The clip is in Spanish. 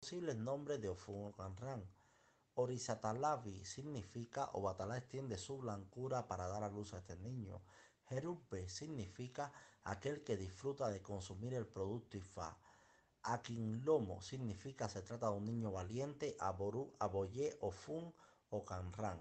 posible nombre de Ofun Oganran. Orisatalavi significa Obatalá extiende su blancura para dar a luz a este niño. Jerubbe significa aquel que disfruta de consumir el producto Ifá. Akinlomo significa se trata de un niño valiente. Aboru, Aboye, Ofun o Canran.